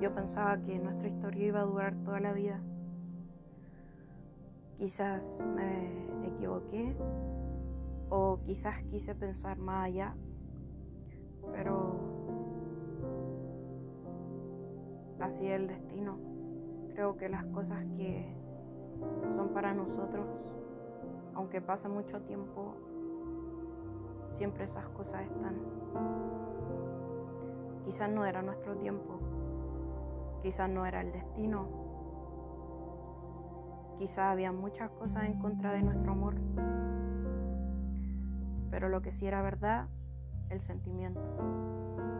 Yo pensaba que nuestra historia iba a durar toda la vida. Quizás me equivoqué o quizás quise pensar más allá, pero así es el destino. Creo que las cosas que son para nosotros, aunque pase mucho tiempo, siempre esas cosas están. Quizás no era nuestro tiempo, quizás no era el destino, quizás había muchas cosas en contra de nuestro amor, pero lo que sí era verdad, el sentimiento,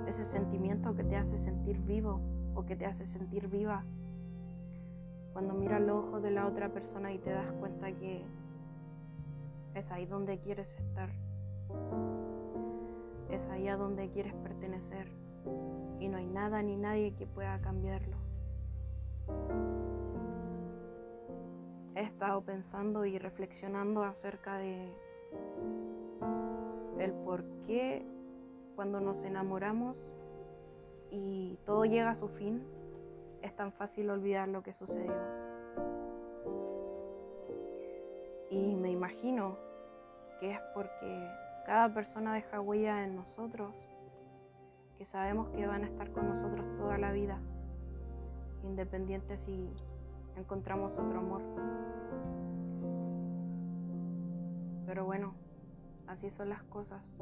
ese sentimiento que te hace sentir vivo o que te hace sentir viva. Cuando miras los ojos de la otra persona y te das cuenta que es ahí donde quieres estar, es ahí a donde quieres pertenecer y no hay nada ni nadie que pueda cambiarlo. He estado pensando y reflexionando acerca de el por qué cuando nos enamoramos y todo llega a su fin, es tan fácil olvidar lo que sucedió. Y me imagino que es porque cada persona deja huella en nosotros, que sabemos que van a estar con nosotros toda la vida, independiente si encontramos otro amor. Pero bueno, así son las cosas.